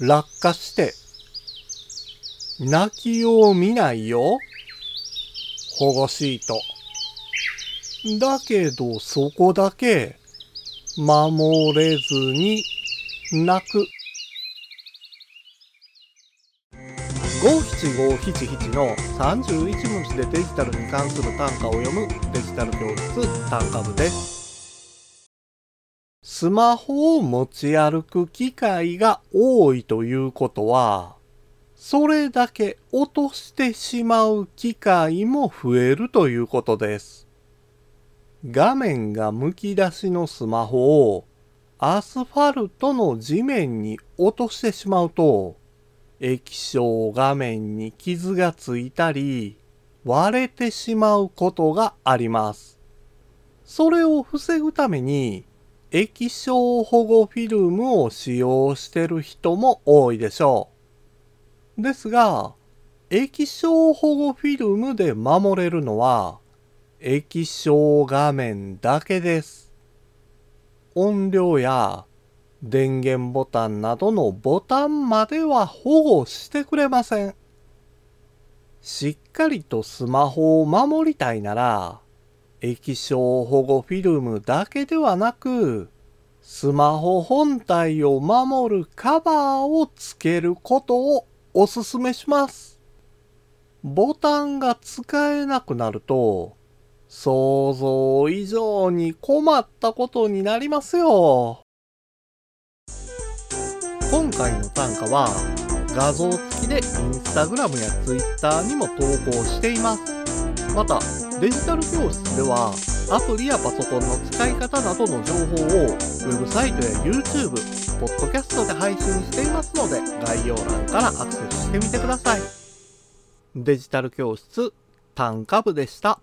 落下して、泣きを見ないよ。保護シート。だけどそこだけ守れずに泣く。五七五七七の31文字でデジタルに関する単価を読むデジタル教室単価部です。スマホを持ち歩く機会が多いということは、それだけ落としてしまう機会も増えるということです。画面がむき出しのスマホをアスファルトの地面に落としてしまうと、液晶画面に傷がついたり、割れてしまうことがあります。それを防ぐために、液晶保護フィルムを使用してる人も多いでしょう。ですが、液晶保護フィルムで守れるのは、液晶画面だけです。音量や電源ボタンなどのボタンまでは保護してくれません。しっかりとスマホを守りたいなら、液晶保護フィルムだけではなく、スマホ本体を守るカバーをつけることをおすすめします。ボタンが使えなくなると、想像以上に困ったことになりますよ。今回の単価は画像付きでインスタグラムやツイッターにも投稿しています。また、デジタル教室ではアプリやパソコンの使い方などの情報をウェブサイトや YouTube、ポッドキャストで配信していますので概要欄からアクセスしてみてください。デジタル教室単価部でした。